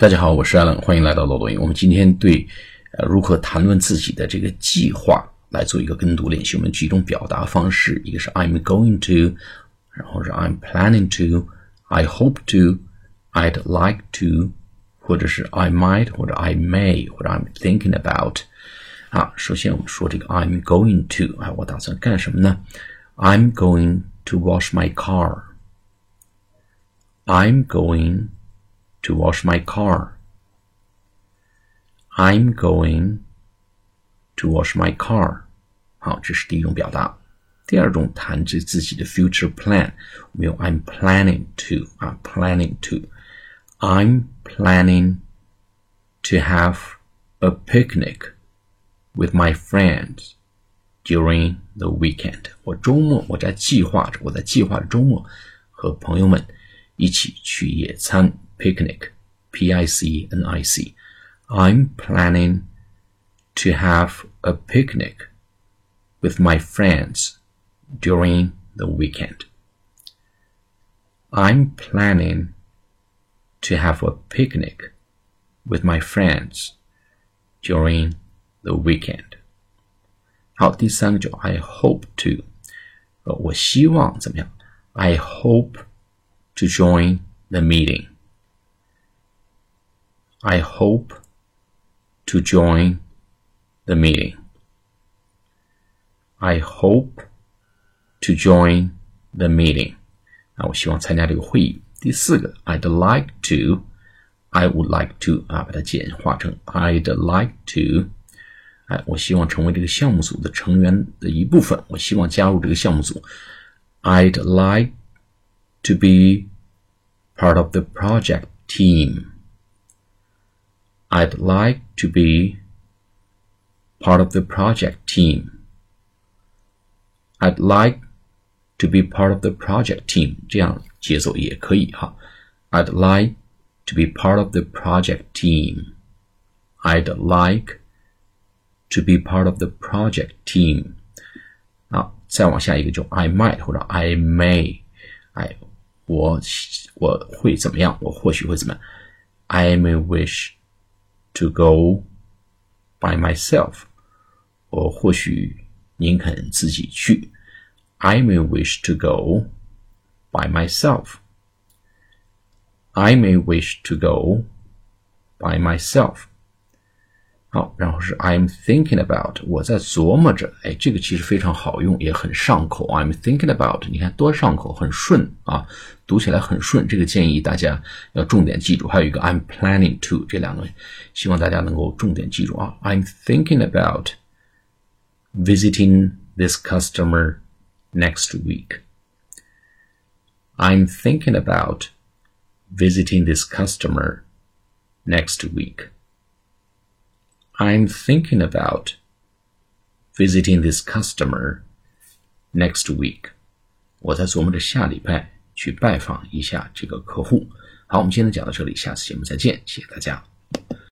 大家好，我是 Allen，欢迎来到漏斗英。我们今天对呃如何谈论自己的这个计划来做一个跟读练习。我们几种表达方式，一个是 I'm going to，然后是 I'm planning to，I hope to，I'd like to，或者是 I might 或者 I may 或者 I'm thinking about。啊，首先我们说这个 I'm going to，啊，我打算干什么呢？I'm going to wash my car。I'm going to wash my car. I'm going to wash my car. 好，这是第一种表达。第二种谈着自己的 future plan，我们用 I'm planning to 啊，planning to。I'm planning to have a picnic with my friends during the weekend。我周末我在计划着，我在计划着周末和朋友们一起去野餐。 picnic, P I C N I C. I'm planning to have a picnic with my friends during the weekend. I'm planning to have a picnic with my friends during the weekend. 好，第三个就 I hope to，呃，我希望怎么样？I hope to join the meeting. I hope to join the meeting. I hope to join the meeting. 啊，我希望参加这个会议。第四个，I'd like to, I would like to 啊，把它简化成 I'd like to。哎，我希望成为这个项目组的成员的一部分。我希望加入这个项目组。I'd like to be part of the project team. I'd like to be part of the project team. I'd like to be part of the project team. 这样节奏也可以哈。I'd like to be part of the project team. I'd like to be part of the project team. 好，再往下一个就 I might 或者 I may。哎，我我会怎么样？我或许会怎么样？I may wish to go by myself，我或许宁肯自己去。I may wish to go by myself. I may wish to go by myself. 好，然后是 I'm thinking about，我在琢磨着，哎，这个其实非常好用，也很上口。I'm thinking about，你看多上口，很顺啊，读起来很顺。这个建议大家要重点记住。还有一个 I'm planning to，这两个希望大家能够重点记住啊。I'm thinking about visiting this customer next week. I'm thinking about visiting this customer next week. I'm thinking about visiting this customer next week. 我在琢磨着下礼拜去拜访一下这个客户。好，我们今天讲到这里，下次节目再见，谢谢大家。